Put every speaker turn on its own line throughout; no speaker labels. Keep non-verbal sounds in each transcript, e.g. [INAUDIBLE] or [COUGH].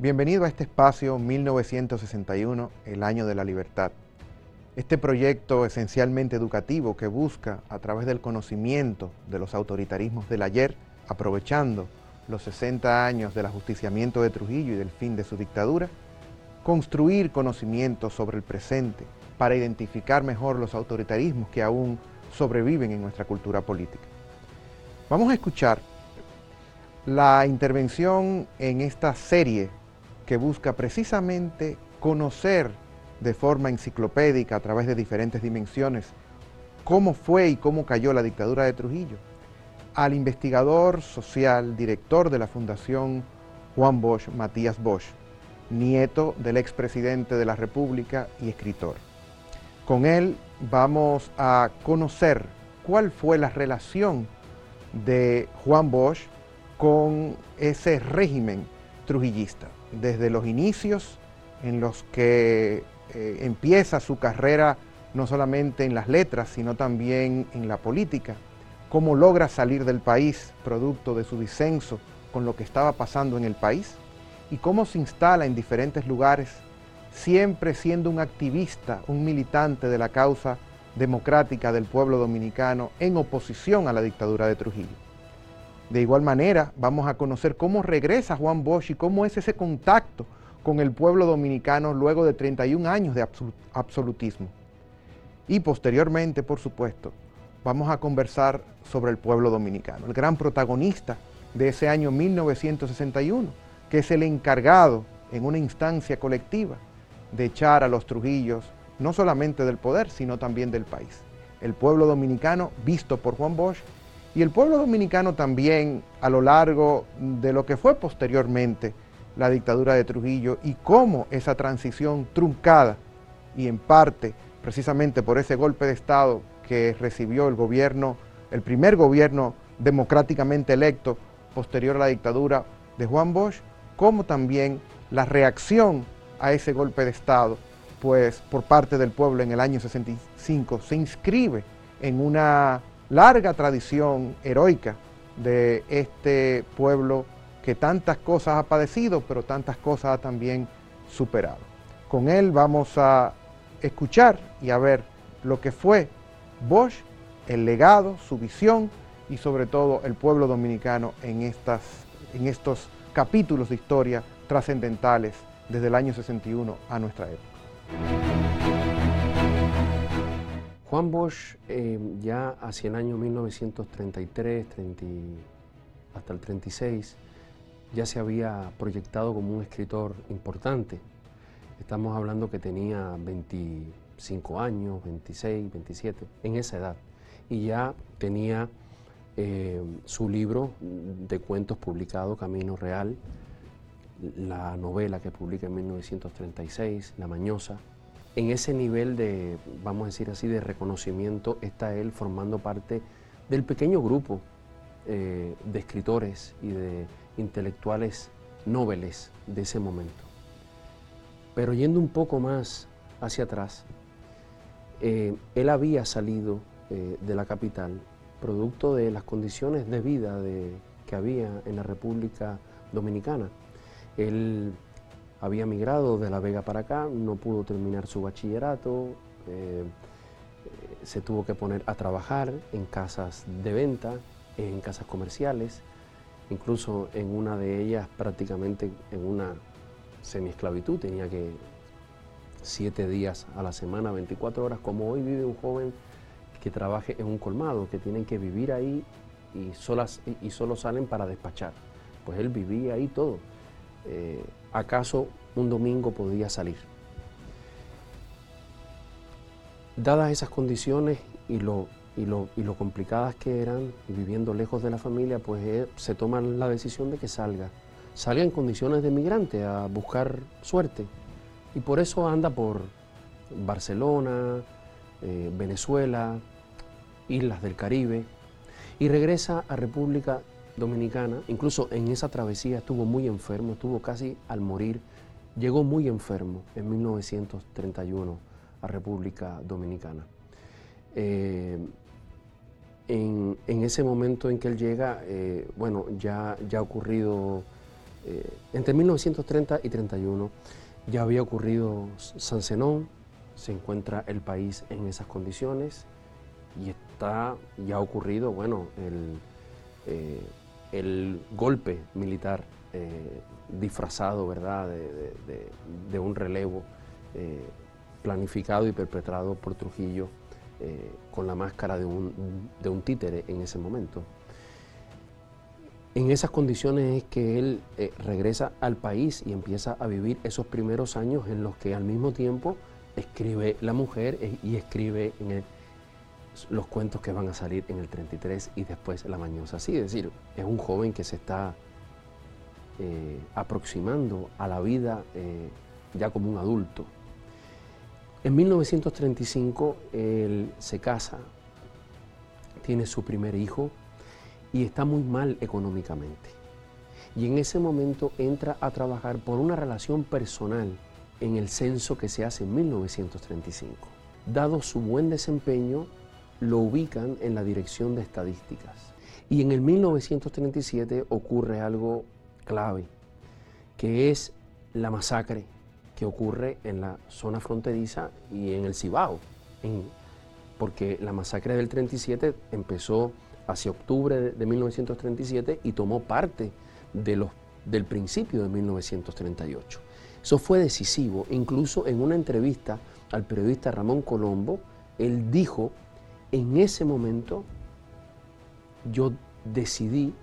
Bienvenido a este espacio 1961, el año de la libertad. Este proyecto esencialmente educativo que busca, a través del conocimiento de los autoritarismos del ayer, aprovechando los 60 años del ajusticiamiento de Trujillo y del fin de su dictadura, construir conocimientos sobre el presente para identificar mejor los autoritarismos que aún sobreviven en nuestra cultura política. Vamos a escuchar la intervención en esta serie que busca precisamente conocer de forma enciclopédica a través de diferentes dimensiones cómo fue y cómo cayó la dictadura de Trujillo, al investigador social, director de la Fundación Juan Bosch, Matías Bosch, nieto del expresidente de la República y escritor. Con él vamos a conocer cuál fue la relación de Juan Bosch con ese régimen trujillista desde los inicios en los que eh, empieza su carrera no solamente en las letras, sino también en la política, cómo logra salir del país producto de su disenso con lo que estaba pasando en el país y cómo se instala en diferentes lugares, siempre siendo un activista, un militante de la causa democrática del pueblo dominicano en oposición a la dictadura de Trujillo. De igual manera, vamos a conocer cómo regresa Juan Bosch y cómo es ese contacto con el pueblo dominicano luego de 31 años de absolutismo. Y posteriormente, por supuesto, vamos a conversar sobre el pueblo dominicano, el gran protagonista de ese año 1961, que es el encargado en una instancia colectiva de echar a los Trujillos no solamente del poder, sino también del país. El pueblo dominicano, visto por Juan Bosch, y el pueblo dominicano también a lo largo de lo que fue posteriormente la dictadura de Trujillo y cómo esa transición truncada y en parte precisamente por ese golpe de Estado que recibió el gobierno, el primer gobierno democráticamente electo posterior a la dictadura de Juan Bosch, como también la reacción a ese golpe de Estado, pues por parte del pueblo en el año 65 se inscribe en una larga tradición heroica de este pueblo que tantas cosas ha padecido, pero tantas cosas ha también superado. Con él vamos a escuchar y a ver lo que fue Bosch, el legado, su visión y sobre todo el pueblo dominicano en, estas, en estos capítulos de historia trascendentales desde el año 61 a nuestra época.
Juan Bosch eh, ya hacia el año 1933, hasta el 36, ya se había proyectado como un escritor importante. Estamos hablando que tenía 25 años, 26, 27, en esa edad. Y ya tenía eh, su libro de cuentos publicado, Camino Real, la novela que publica en 1936, La Mañosa, en ese nivel de, vamos a decir así, de reconocimiento está él formando parte del pequeño grupo eh, de escritores y de intelectuales nobles de ese momento. Pero yendo un poco más hacia atrás, eh, él había salido eh, de la capital producto de las condiciones de vida que había en la República Dominicana. Él había migrado de La Vega para acá, no pudo terminar su bachillerato, eh, se tuvo que poner a trabajar en casas de venta, en casas comerciales, incluso en una de ellas prácticamente en una semiesclavitud, tenía que siete días a la semana, 24 horas, como hoy vive un joven que trabaje en un colmado, que tienen que vivir ahí y, solas, y solo salen para despachar. Pues él vivía ahí todo. Eh, acaso un domingo podía salir. Dadas esas condiciones y lo, y lo, complicadas que eran, y viviendo lejos de la familia, pues eh, se toma la decisión de que salga. Salga en condiciones de migrante a buscar suerte. Y por eso anda por Barcelona, eh, Venezuela, islas del Caribe, y regresa a República Dominicana, incluso en esa travesía estuvo muy enfermo, estuvo casi al morir, llegó muy enfermo en 1931 a República Dominicana. Eh, en, ese momento en que él llega, eh, bueno, ya, ya ha ocurrido eh, entre 1930 y 31 ya había ocurrido San Zenón, se encuentra el país en esas condiciones y está ya ha ocurrido, bueno, el, el golpe militar eh, disfrazado, ¿verdad?, de, un relevo planificado y perpetrado por Trujillo con la máscara de un, de un títere en ese momento. En esas condiciones es que él eh, regresa al país y empieza a vivir esos primeros años en los que al mismo tiempo escribe La Mujer eh, y escribe los cuentos que van a salir en el 33 y después La Mañosa. Así es decir, es un joven que se está eh, aproximando a la vida ya como un adulto. En 1935 él se casa, tiene su primer hijo, y está muy mal económicamente. Y en ese momento entra a trabajar por una relación personal en el censo que se hace en 1935. Dado su buen desempeño, lo ubican en la dirección de estadísticas. Y en el 1937 ocurre algo clave, que es la masacre que ocurre en la zona fronteriza y en el Cibao, porque la masacre del 37 empezó hacia octubre de 1937 y tomó parte de los, del principio de 1938. Eso fue decisivo. Incluso en una entrevista al periodista Ramón Colombo, él dijo, en ese momento yo decidí,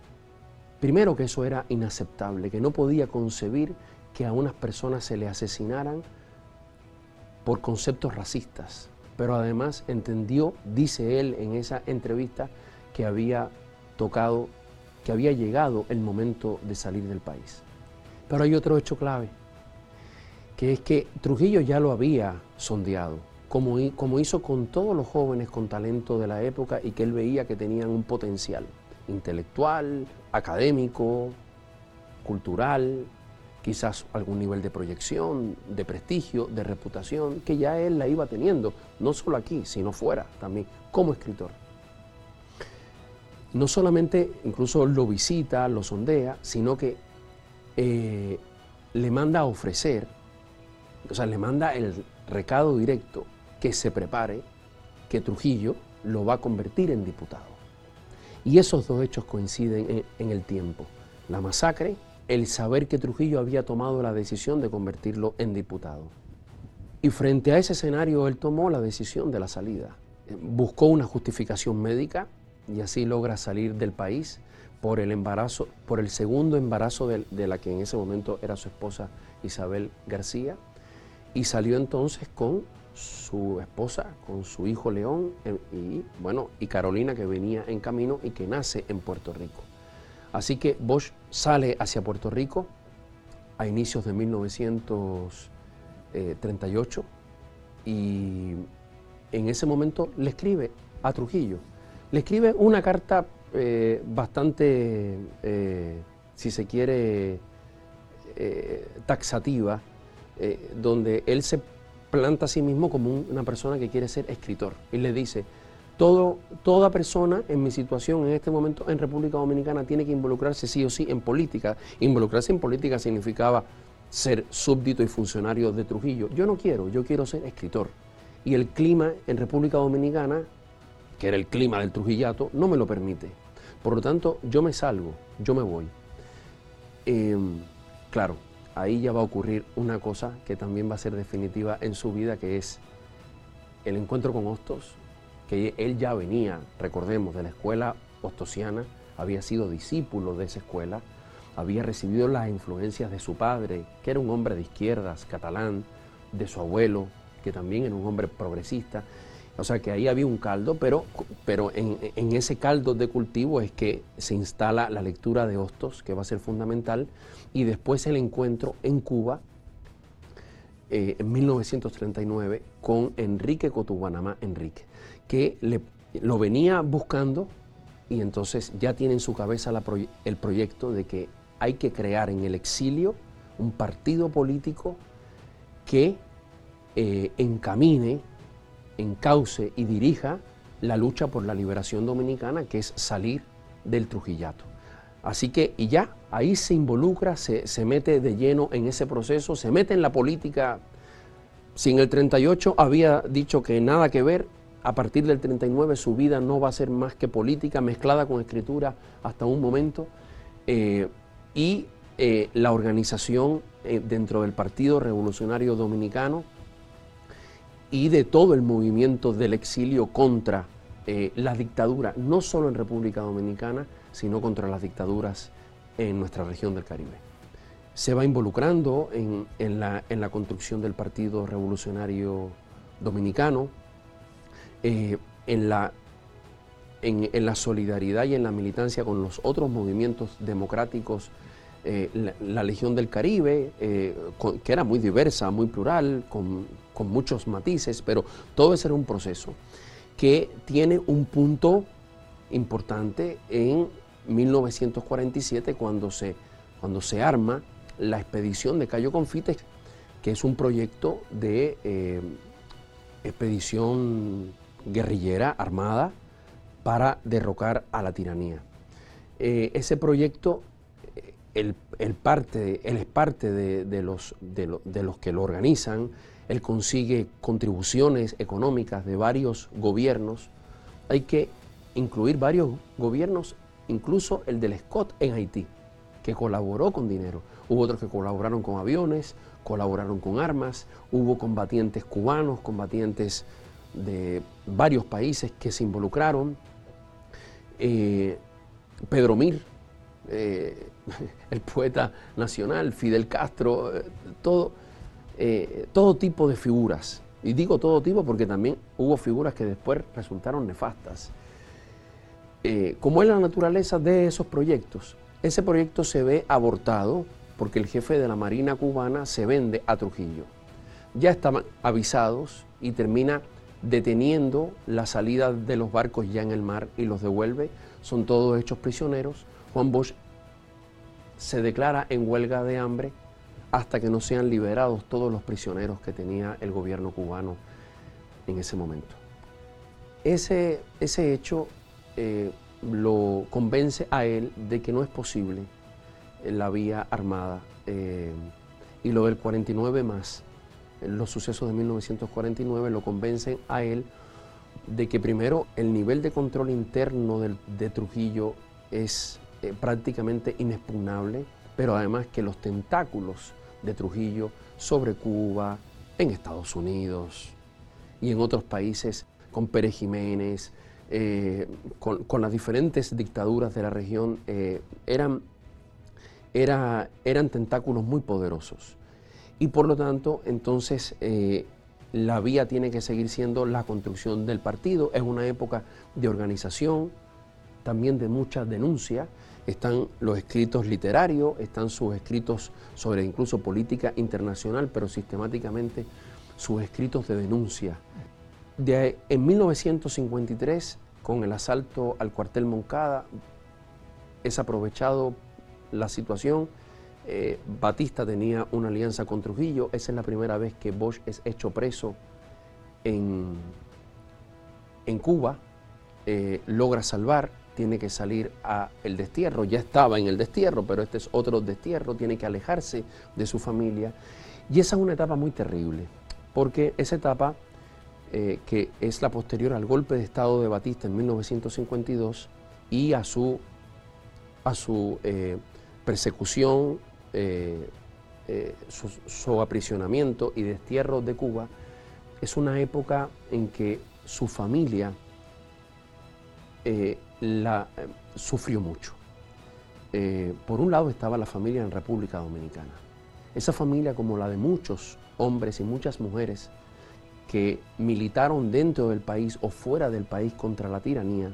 primero que eso era inaceptable, que no podía concebir que a unas personas se le asesinaran por conceptos racistas, pero además entendió, dice él en esa entrevista, que había tocado, que había llegado el momento de salir del país. Pero hay otro hecho clave, que es que Trujillo ya lo había sondeado, como, hizo con todos los jóvenes con talento de la época y que él veía que tenían un potencial intelectual, académico, cultural, quizás algún nivel de proyección, de prestigio, de reputación, que ya él la iba teniendo, no solo aquí, sino fuera también, como escritor. No solamente incluso lo visita, lo sondea, sino que eh, le manda a ofrecer, o sea, le manda el recado directo que se prepare, que Trujillo lo va a convertir en diputado. Y esos dos hechos coinciden en, el tiempo. La masacre, el saber que Trujillo había tomado la decisión de convertirlo en diputado. Y frente a ese escenario él tomó la decisión de la salida. Buscó una justificación médica, y así logra salir del país por el embarazo, por el segundo embarazo de, la que en ese momento era su esposa Isabel García, y salió entonces con su esposa, con su hijo León eh, y bueno, y Carolina que venía en camino y que nace en Puerto Rico. Así que Bosch sale hacia Puerto Rico a inicios de 1938 y en ese momento le escribe a Trujillo le escribe una carta eh, bastante, eh, si se quiere, eh, taxativa, donde él se planta a sí mismo como una persona que quiere ser escritor. Y le dice, todo, toda persona en mi situación en este momento en República Dominicana tiene que involucrarse sí o sí en política. Involucrarse en política significaba ser súbdito y funcionario de Trujillo. Yo no quiero, yo quiero ser escritor. Y el clima en República Dominicana que era el clima del Trujillato, no me lo permite. Por lo tanto, yo me salgo, yo me voy. Em, claro, ahí ya va a ocurrir una cosa que también va a ser definitiva en su vida, que es el encuentro con Hostos, que él ya venía, recordemos, de la escuela hostosiana, había sido discípulo de esa escuela, había recibido las influencias de su padre, que era un hombre de izquierdas, catalán, de su abuelo, que también era un hombre progresista, o sea que ahí había un caldo, pero, pero en, ese caldo de cultivo es que se instala la lectura de Hostos, que va a ser fundamental, y después el encuentro en Cuba eh, en 1939 con Enrique Cotubanamá Enrique, que lo venía buscando y entonces ya tiene en su cabeza el proyecto de que hay que crear en el exilio un partido político que eh, encamine encauce y dirija la lucha por la liberación dominicana, que es salir del Trujillato. Así que, y ya ahí se involucra, se, se mete de lleno en ese proceso, se mete en la política. Si en el 38 había dicho que nada que ver, a partir del 39 su vida no va a ser más que política mezclada con escritura hasta un momento. Eh, y eh, la organización eh, dentro del Partido Revolucionario Dominicano y de todo el movimiento del exilio contra la dictadura, no solo en República Dominicana, sino contra las dictaduras en nuestra región del Caribe. Se va involucrando en, la, en la construcción del Partido Revolucionario Dominicano, eh, en, la, en, la solidaridad y en la militancia con los otros movimientos democráticos, eh, la, Legión del Caribe, eh, que era muy diversa, muy plural, con, muchos matices, pero todo ese era un proceso que tiene un punto importante en 1947 cuando se, cuando se arma la expedición de Cayo Confite, que es un proyecto de expedición guerrillera armada para derrocar a la tiranía. Eh, ese proyecto, él, es parte de, los, de, los que lo organizan, él consigue contribuciones económicas de varios gobiernos. Hay que incluir varios gobiernos, incluso el del Scott en Haití, que colaboró con dinero. Hubo otros que colaboraron con aviones, colaboraron con armas, hubo combatientes cubanos, combatientes de varios países que se involucraron. Eh, Pedro Mir, eh, [LAUGHS] el poeta nacional, Fidel Castro, eh, todo, todo tipo de figuras. Y digo todo tipo porque también hubo figuras que después resultaron nefastas. como es la naturaleza de esos proyectos, ese proyecto se ve abortado porque el jefe de la Marina cubana se vende a Trujillo. Ya estaban avisados y termina deteniendo la salida de los barcos ya en el mar y los devuelve. Son todos hechos prisioneros. Juan Bosch se declara en huelga de hambre hasta que no sean liberados todos los prisioneros que tenía el gobierno cubano en ese momento. Ese, ese hecho eh, lo convence a él de que no es posible la vía armada eh, y lo del 49 más los sucesos de 1949 lo convencen a él de que primero el nivel de control interno de, Trujillo es eh, prácticamente inexpugnable, pero además que los tentáculos de Trujillo sobre Cuba, en Estados Unidos y en otros países, con Pérez Jiménez, eh, con, las diferentes dictaduras de la región, eh, eran, eran tentáculos muy poderosos y por lo tanto entonces la vía tiene que seguir siendo la construcción del partido. Es una época de organización, también de mucha denuncia. Están los escritos literarios, están sus escritos sobre incluso política internacional, pero sistemáticamente sus escritos de denuncia. De, en 1953, con el asalto al cuartel Moncada, es aprovechado la situación eh, Batista tenía una alianza con Trujillo. Esa es la primera vez que Bosch es hecho preso en, en Cuba. Eh, logra salvar, tiene que salir a el destierro. Ya estaba en el destierro, pero este es otro destierro. Tiene que alejarse de su familia. Y esa es una etapa muy terrible, porque esa etapa, eh, que es la posterior al golpe de Estado de Batista en 1952 y a su, a su persecución eh, eh, su, aprisionamiento y destierro de Cuba, es una época en que su familia eh, la, sufrió mucho. por un lado estaba la familia en República Dominicana. Esa familia, como la de muchos hombres y muchas mujeres que militaron dentro del país o fuera del país contra la tiranía,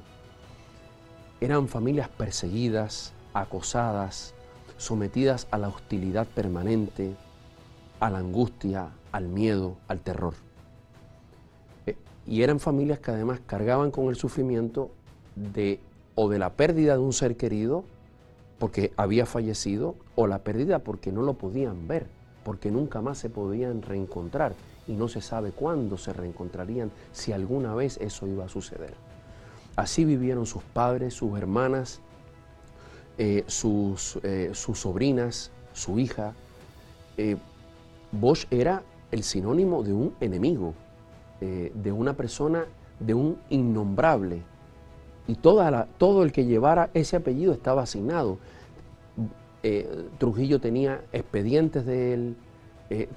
eran familias perseguidas, acosadas, sometidas a la hostilidad permanente, a la angustia, al miedo, al terror. Eh, y eran familias que además cargaban con el sufrimiento de o de la pérdida de un ser querido porque había fallecido o la pérdida porque no lo podían ver, porque nunca más se podían reencontrar y no se sabe cuándo se reencontrarían, si alguna vez eso iba a suceder. Así vivieron sus padres, sus hermanas, eh, sus, eh, sus, sobrinas, su hija. Bosch era el sinónimo de un enemigo, de una persona, de un innombrable. Y toda todo el que llevara ese apellido estaba asignado. Trujillo tenía expedientes de él,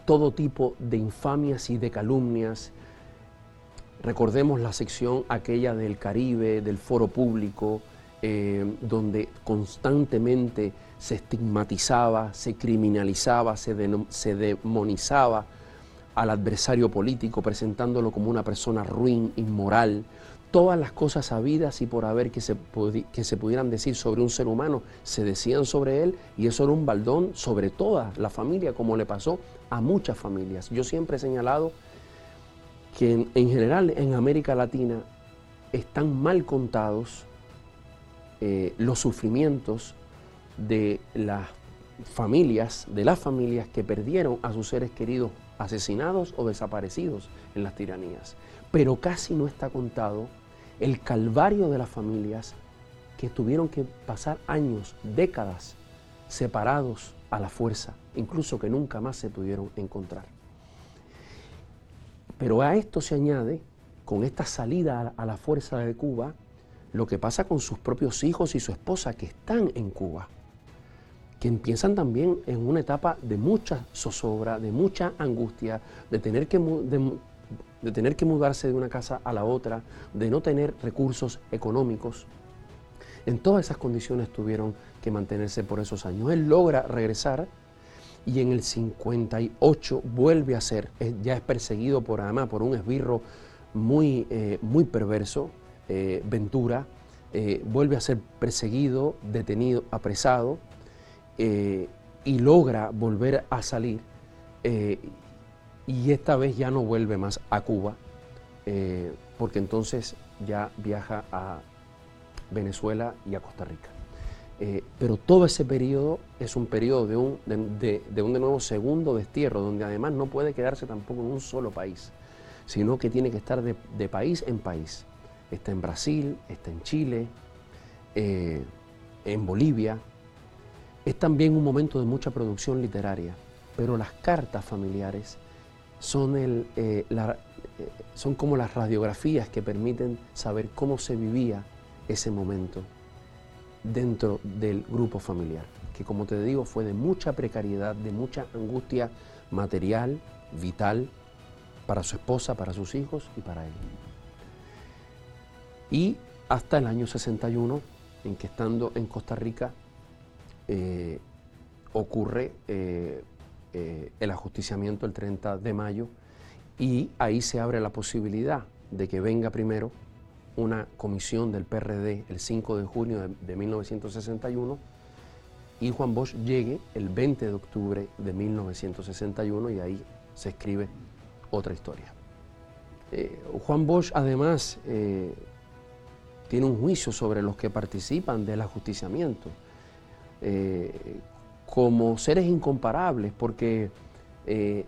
todo tipo de infamias y de calumnias, Recordemos la sección aquella del Caribe, del foro público, eh, donde constantemente se estigmatizaba, se criminalizaba, se demonizaba al adversario político, presentándolo como una persona ruin, inmoral. Todas las cosas sabidas y por haber que se, que se pudieran decir sobre un ser humano se decían sobre él y eso era un baldón sobre toda la familia, como le pasó a muchas familias. Yo siempre he señalado que en, general en América Latina están mal contados eh, los sufrimientos de las familias, de las familias que perdieron a sus seres queridos asesinados o desaparecidos en las tiranías. Pero casi no está contado el calvario de las familias que tuvieron que pasar años, décadas, separados a la fuerza, incluso que nunca más se pudieron encontrar. Pero a esto se añade, con esta salida a la fuerza de Cuba, lo que pasa con sus propios hijos y su esposa que están en Cuba, que empiezan también en una etapa de mucha zozobra, de mucha angustia, de tener que, tener que mudarse de una casa a la otra, de no tener recursos económicos. En todas esas condiciones tuvieron que mantenerse por esos años. Él logra regresar y en el 58 vuelve a ser, ya es perseguido por además por un esbirro muy, eh, muy perverso, eh, Ventura, eh, vuelve a ser perseguido, detenido, apresado y logra volver a salir y esta vez ya no vuelve más a Cuba porque entonces ya viaja a Venezuela y a Costa Rica. Eh, pero todo ese periodo es un periodo de un de, un de nuevo segundo destierro, donde además no puede quedarse tampoco en un solo país, sino que tiene que estar de, país en país. Está en Brasil, está en Chile, eh, en Bolivia. Es también un momento de mucha producción literaria, pero las cartas familiares son, el, eh, son como las radiografías que permiten saber cómo se vivía ese momento dentro del grupo familiar, que como te digo fue de mucha precariedad, de mucha angustia material, vital, para su esposa, para sus hijos y para él. Y hasta el año 61, en que estando en Costa Rica, eh, ocurre eh, eh, el ajusticiamiento el 30 de mayo y ahí se abre la posibilidad de que venga primero una comisión del PRD el 5 de junio de, 1961 y Juan Bosch llegue el 20 de octubre de 1961 y ahí se escribe otra historia. Eh, Juan Bosch además eh, tiene un juicio sobre los que participan del ajusticiamiento como seres incomparables porque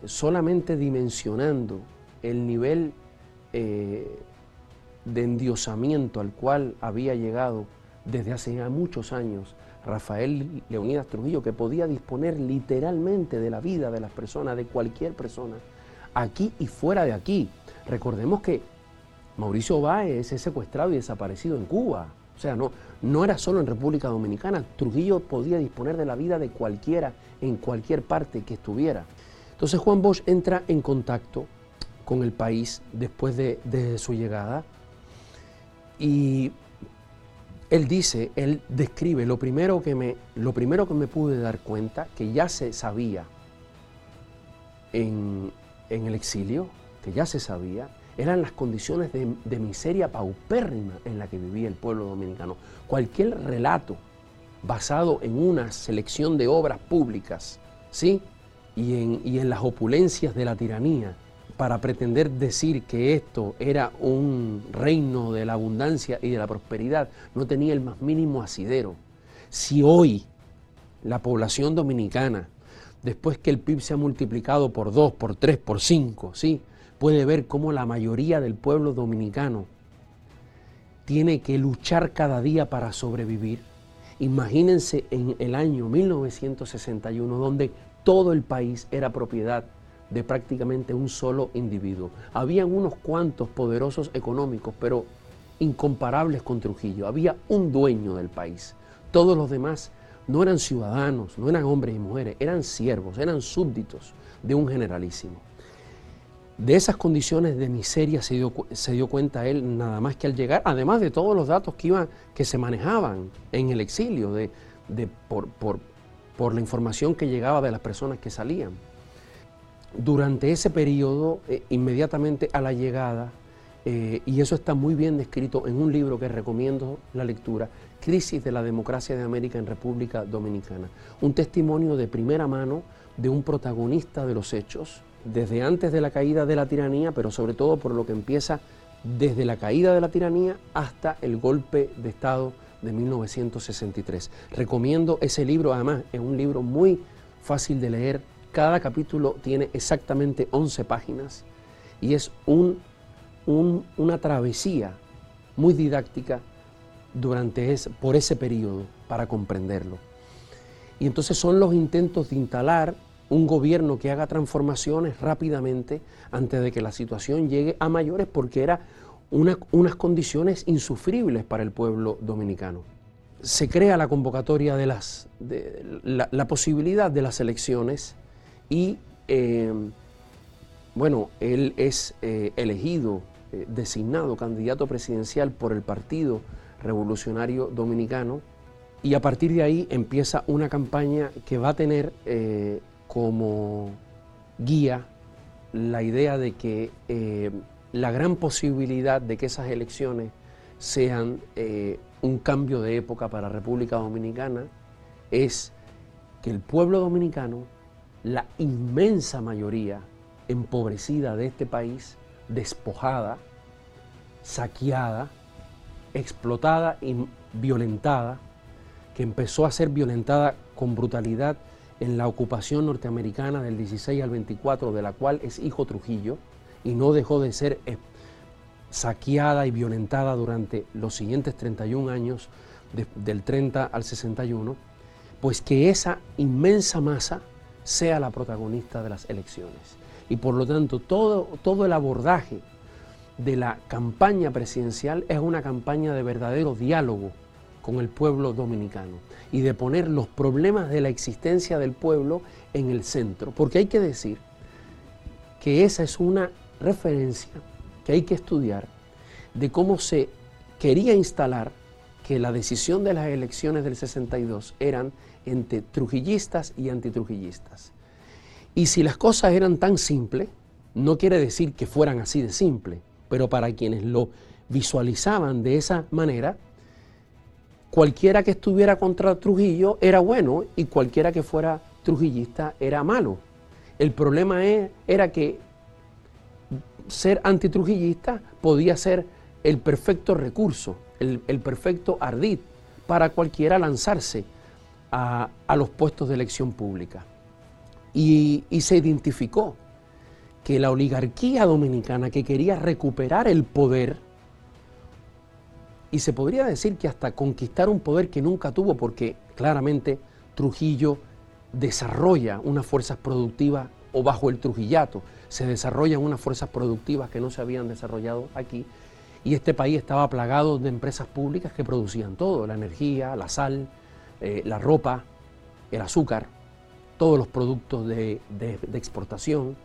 solamente dimensionando el nivel de endiosamiento al cual había llegado desde hace muchos años Rafael Leonidas Trujillo, que podía disponer literalmente de la vida de las personas, de cualquier persona, aquí y fuera de aquí. Recordemos que Mauricio Báez es secuestrado y desaparecido en Cuba. O sea, no, no era solo en República Dominicana. Trujillo podía disponer de la vida de cualquiera en cualquier parte que estuviera. Entonces Juan Bosch entra en contacto con el país después de, su llegada y él dice, él describe, lo primero que me, lo primero que me pude dar cuenta, que ya se sabía en, el exilio, que ya se sabía, eran las condiciones de, miseria paupérrima en la que vivía el pueblo dominicano. Cualquier relato basado en una selección de obras públicas, ¿sí? Y en, y en las opulencias de la tiranía, para pretender decir que esto era un reino de la abundancia y de la prosperidad, no tenía el más mínimo asidero. Si hoy la población dominicana, después que el PIB se ha multiplicado por dos, por tres, por cinco, ¿sí? Puede ver cómo la mayoría del pueblo dominicano tiene que luchar cada día para sobrevivir Imagínense en el año 1961, donde todo el país era propiedad de prácticamente un solo individuo. Habían unos cuantos poderosos económicos, pero incomparables con Trujillo. Había un dueño del país. Todos los demás no eran ciudadanos, no eran hombres y mujeres, eran siervos, eran súbditos de un generalísimo. De esas condiciones de miseria se dio, se dio, cuenta él nada más que al llegar, además de todos los datos que, iban, que se manejaban en el exilio, de, por, por, la información que llegaba de las personas que salían. Durante ese periodo, eh, inmediatamente a la llegada, eh, y eso está muy bien descrito en un libro que recomiendo la lectura, Crisis de la Democracia de América en República Dominicana. Un testimonio de primera mano de un protagonista de los hechos, desde antes de la caída de la tiranía, pero sobre todo por lo que empieza desde la caída de la tiranía hasta el golpe de Estado de 1963. Recomiendo ese libro, además es un libro muy fácil de leer, cada capítulo tiene exactamente 11 páginas y es un una travesía muy didáctica durante por ese periodo para comprenderlo. Y entonces son los intentos de instalar un gobierno que haga transformaciones rápidamente antes de que la situación llegue a mayores porque era unas condiciones insufribles para el pueblo dominicano. Se crea la convocatoria de las, de, la, posibilidad de las elecciones y eh, bueno, él es eh, elegido eh, designado candidato presidencial por el Partido Revolucionario Dominicano y a partir de ahí empieza una campaña que va a tener como guía la idea de que eh, la gran posibilidad de que esas elecciones sean un cambio de época para República Dominicana es que el pueblo dominicano, la inmensa mayoría empobrecida de este país, despojada, saqueada, explotada y violentada, que empezó a ser violentada con brutalidad en la ocupación norteamericana del 16 al 24, de la cual es hijo Trujillo, y no dejó de ser eh, saqueada y violentada durante los siguientes 31 años, del 30 al 61, pues que esa inmensa masa sea la protagonista de las elecciones. Y por lo tanto todo, todo el abordaje de la campaña presidencial es una campaña de verdadero diálogo con el pueblo dominicano y de poner los problemas de la existencia del pueblo en el centro. Porque hay que decir que esa es una referencia que hay que estudiar de cómo se quería instalar que la decisión de las elecciones del 62 eran entre trujillistas y antitrujillistas. Y si las cosas eran tan simples, no quiere decir que fueran así de simple, pero para quienes lo visualizaban de esa manera, cualquiera que estuviera contra Trujillo era bueno y cualquiera que fuera trujillista era malo. El problema era que ser antitrujillista podía ser el perfecto recurso, el, perfecto ardid para cualquiera lanzarse a los puestos de elección pública y, se identificó que la oligarquía dominicana que quería recuperar el poder, y se podría decir que hasta conquistar un poder que nunca tuvo, porque claramente Trujillo desarrolla unas fuerzas productivas, o bajo el trujillato, se desarrollan unas fuerzas productivas que no se habían desarrollado aquí, y este país estaba plagado de empresas públicas que producían todo, la energía, la sal, eh, la ropa, el azúcar, todos los productos de, exportación,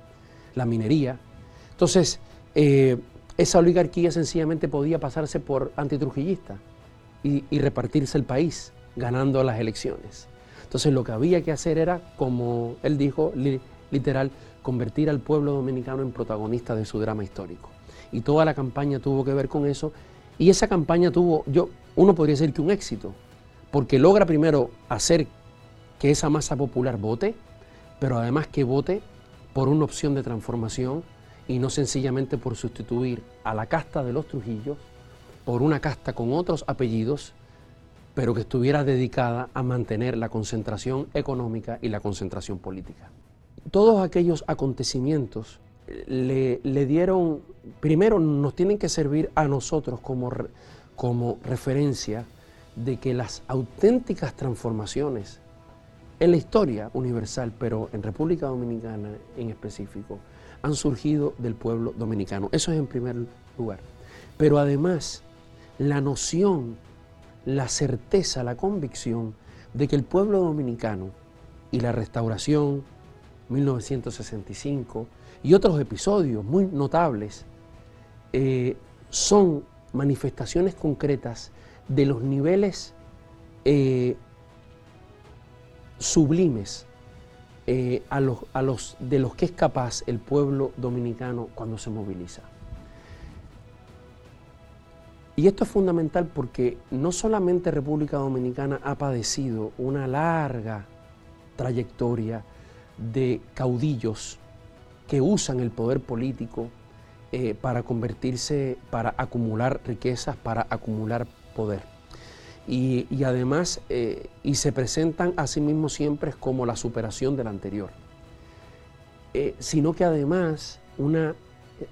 la minería. Entonces, eh, esa oligarquía sencillamente podía pasarse por antitrujillista y, y, repartirse el país, ganando las elecciones. Entonces, lo que había que hacer era, como él dijo, literal, convertir al pueblo dominicano en protagonista de su drama histórico. Y toda la campaña tuvo que ver con eso. Y esa campaña tuvo, yo, uno podría decir que un éxito, porque logra primero hacer que esa masa popular vote, pero además que vote por una opción de transformación y no sencillamente por sustituir a la casta de los Trujillos por una casta con otros apellidos, pero que estuviera dedicada a mantener la concentración económica y la concentración política. Todos aquellos acontecimientos le, dieron, primero nos tienen que servir a nosotros como, como referencia de que las auténticas transformaciones en la historia universal, pero en República Dominicana en específico, han surgido del pueblo dominicano. Eso es en primer lugar. Pero además, la noción, la certeza, la convicción de que el pueblo dominicano y la restauración, 1965, y otros episodios muy notables, eh, son manifestaciones concretas de los niveles eh, sublimes eh, a los, a los, de los que es capaz el pueblo dominicano cuando se moviliza. Y esto es fundamental porque no solamente República Dominicana ha padecido una larga trayectoria de caudillos que usan el poder político eh, para convertirse, para acumular riquezas, para acumular poder. Y, además, eh, y se presentan a sí mismos siempre como la superación del anterior. Eh, sino que además una,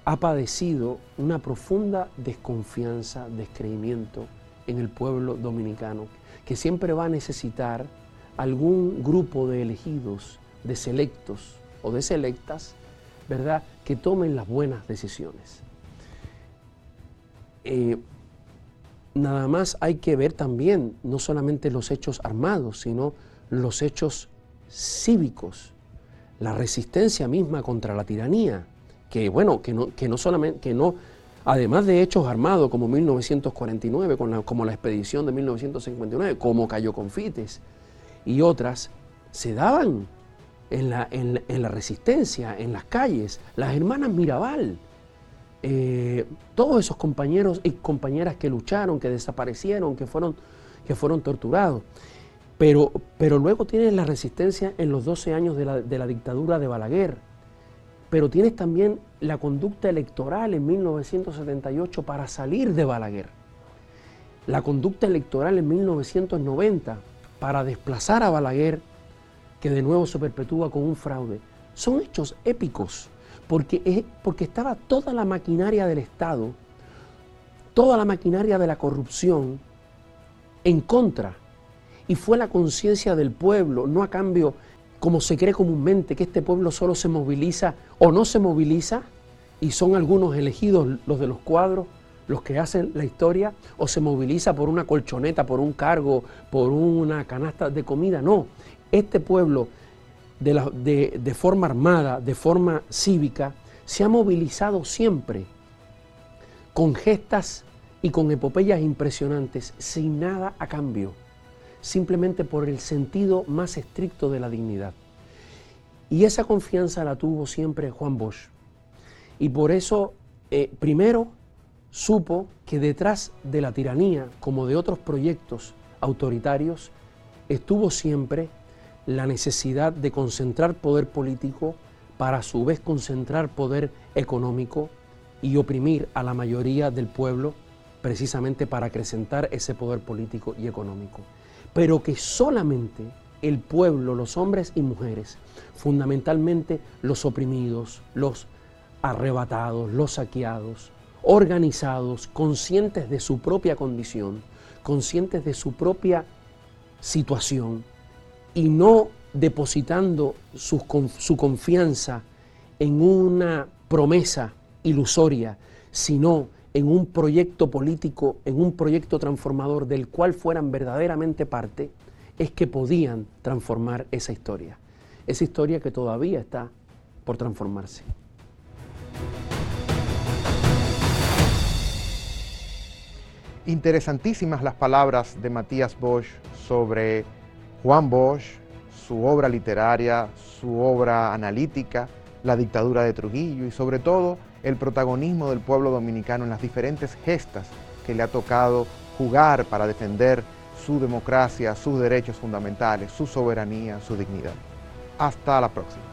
ha padecido una profunda desconfianza, descreimiento en el pueblo dominicano, que siempre va a necesitar algún grupo de elegidos, de selectos o de selectas, ¿verdad?, que tomen las buenas decisiones. Eh, nada más hay que ver también no solamente los hechos armados, sino los hechos cívicos, la resistencia misma contra la tiranía, que bueno, que no, que no solamente, que no, además de hechos armados como 1949, como la expedición de 1959, como Cayo Confites y otras, se daban en la, en, la resistencia, en las calles, las hermanas Mirabal, eh, todos esos compañeros y compañeras que lucharon, que desaparecieron, que fueron, que fueron torturados. Pero, pero luego tienes la resistencia en los 12 años de la, de la dictadura de Balaguer. Pero tienes también la conducta electoral en 1978 para salir de Balaguer. La conducta electoral en 1990 para desplazar a Balaguer que de nuevo se perpetúa con un fraude. Son hechos épicos, porque, porque estaba toda la maquinaria del Estado, toda la maquinaria de la corrupción en contra. Y fue la conciencia del pueblo, no a cambio, como se cree comúnmente, que este pueblo solo se moviliza o no se moviliza, y son algunos elegidos los de los cuadros, los que hacen la historia, o se moviliza por una colchoneta, por un cargo, por una canasta de comida. No, este pueblo de, forma armada, de forma cívica, se ha movilizado siempre con gestas y con epopeyas impresionantes, sin nada a cambio, simplemente por el sentido más estricto de la dignidad. Y esa confianza la tuvo siempre Juan Bosch. Y por eso, eh, primero, supo que detrás de la tiranía, como de otros proyectos autoritarios, estuvo siempre la necesidad de concentrar poder político para a su vez concentrar poder económico y oprimir a la mayoría del pueblo precisamente para acrecentar ese poder político y económico. Pero que solamente el pueblo, los hombres y mujeres, fundamentalmente los oprimidos, los arrebatados, los saqueados, organizados, conscientes de su propia condición, conscientes de su propia situación, y no depositando su, confianza en una promesa ilusoria, sino en un proyecto político, en un proyecto transformador del cual fueran verdaderamente parte, es que podían transformar esa historia. Esa historia que todavía está por transformarse.
Interesantísimas las palabras de Matías Bosch sobre Juan Bosch, su obra literaria, su obra analítica, la dictadura de Trujillo y sobre todo el protagonismo del pueblo dominicano en las diferentes gestas que le ha tocado jugar para defender su democracia, sus derechos fundamentales, su soberanía, su dignidad. Hasta la próxima.